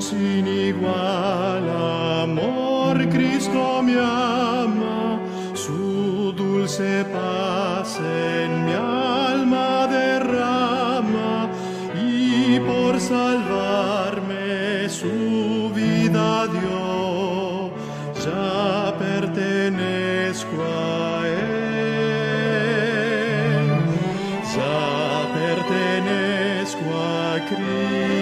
sin igual amor Cristo me ama, su dulce paz en mi alma derrama y por salvarme su vida dio, ya pertenezco a él, ya pertenezco a Cristo.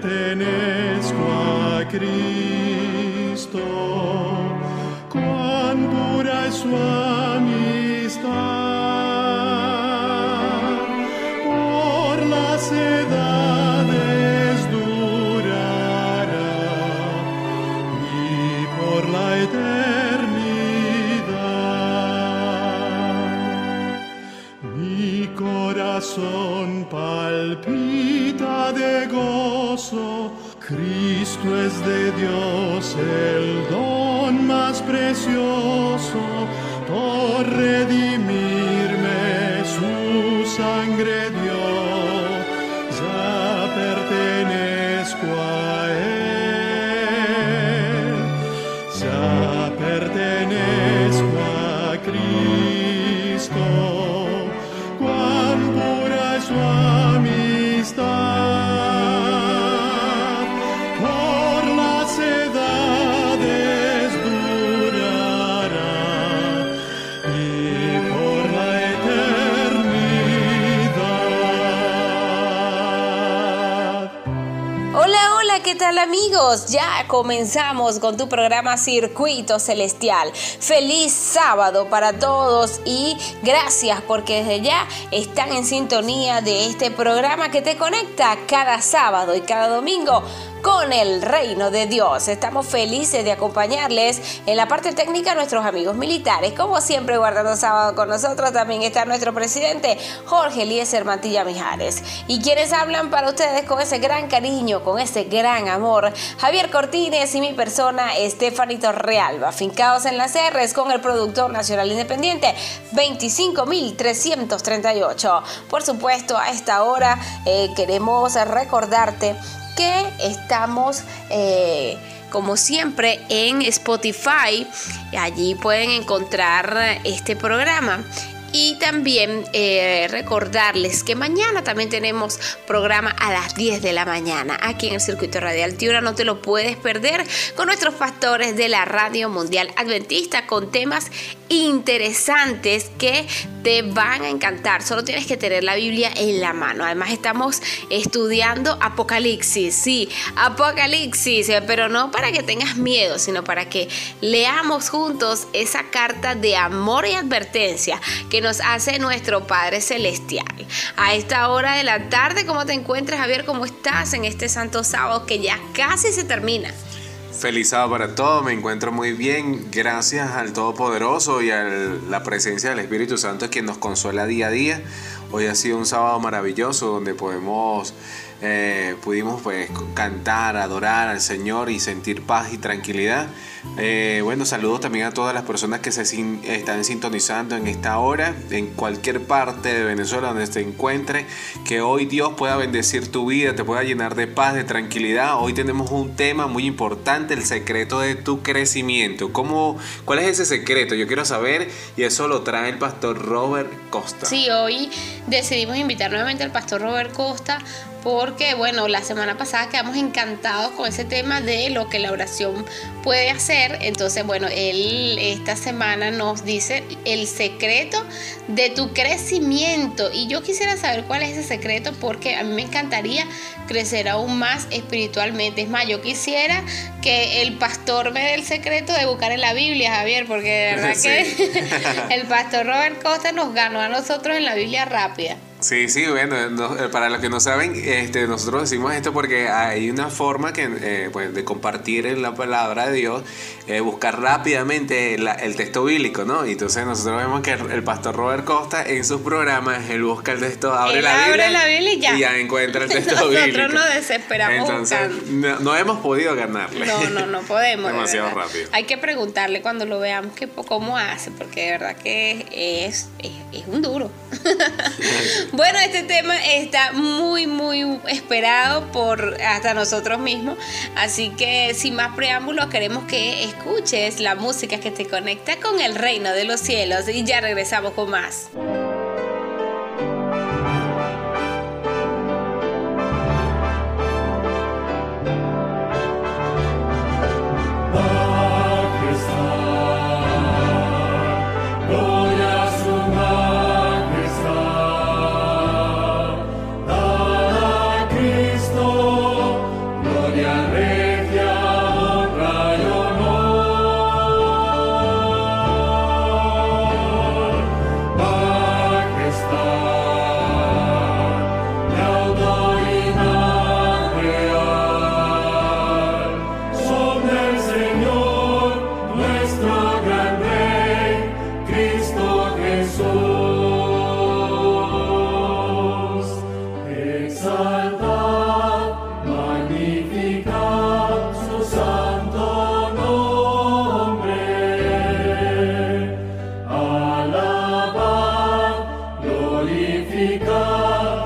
Pertenezco a Cristo. Cuán pura es su amistad, corazón palpita de gozo, Cristo es de Dios el don más precioso, por redimirme su sangre dio, tal amigos? Ya comenzamos con tu programa Circuito Celestial. Feliz sábado para todos y gracias porque desde ya están en sintonía de este programa que te conecta cada sábado y cada domingo con el reino de Dios. Estamos felices de acompañarles en la parte técnica nuestros amigos militares. Como siempre, guardando sábado con nosotros también está nuestro presidente Jorge Eliezer Mantilla Mijares. Y quienes hablan para ustedes con ese gran cariño, con ese gran amor, Javier Cortines y mi persona, Estefanito Realba, fincados en las R's con el productor nacional independiente 25.338. Por supuesto, a esta hora eh, queremos recordarte estamos eh, como siempre en Spotify. Allí pueden encontrar este programa. Y también eh, recordarles que mañana también tenemos programa a las 10 de la mañana aquí en el Circuito Radial Tiura. No te lo puedes perder con nuestros pastores de la Radio Mundial Adventista con temas interesantes que te van a encantar. Solo tienes que tener la Biblia en la mano. Además estamos estudiando Apocalipsis. Sí, Apocalipsis, eh, pero no para que tengas miedo, sino para que leamos juntos esa carta de amor y advertencia que nos hace nuestro Padre Celestial. A esta hora de la tarde, ¿cómo te encuentras, Javier? ¿Cómo estás en este santo sábado que ya casi se termina? Feliz sábado para todos, me encuentro muy bien, gracias al Todopoderoso y a la presencia del Espíritu Santo quien nos consuela día a día. Hoy ha sido un sábado maravilloso donde podemos, eh, pudimos pues cantar, adorar al Señor y sentir paz y tranquilidad. Eh, bueno, saludos también a todas las personas que se sin- están sintonizando en esta hora, en cualquier parte de Venezuela donde te encuentre. Que hoy Dios pueda bendecir tu vida, te pueda llenar de paz, de tranquilidad. Hoy tenemos un tema muy importante, el secreto de tu crecimiento. ¿Cómo, ¿Cuál es ese secreto? Yo quiero saber y eso lo trae el pastor Robert Costa. Sí, hoy decidimos invitar nuevamente al pastor Robert Costa porque, bueno, la semana pasada quedamos encantados con ese tema de lo que la oración puede hacer. Entonces, bueno, él esta semana nos dice el secreto de tu crecimiento. Y yo quisiera saber cuál es ese secreto porque a mí me encantaría crecer aún más espiritualmente. Es más, yo quisiera que el pastor me dé el secreto de buscar en la Biblia, Javier, porque de verdad que el pastor Robert Costa nos ganó a nosotros en la Biblia Latvia. Sí, sí, bueno, no, eh, para los que no saben, este, nosotros decimos esto porque hay una forma que, eh, pues, de compartir la palabra de Dios, eh, buscar rápidamente la- el texto bíblico, ¿no? Y entonces nosotros vemos que el, pastor Robert Costa en sus programas, él busca el texto, abre Él la abre Biblia la Biblia y ya. encuentra el texto Nosotros bíblico. nos desesperamos Entonces, no, no hemos podido ganarle. No, no, no podemos. de Demasiado rápido. Hay que preguntarle cuando lo veamos que, cómo hace, porque de verdad que es, es, es un duro. bueno, este tema está muy, muy esperado por hasta nosotros mismos. Así que sin más preámbulos, queremos que escuches la música que te conecta con el reino de los cielos. Y ya regresamos con más. Hallelujah.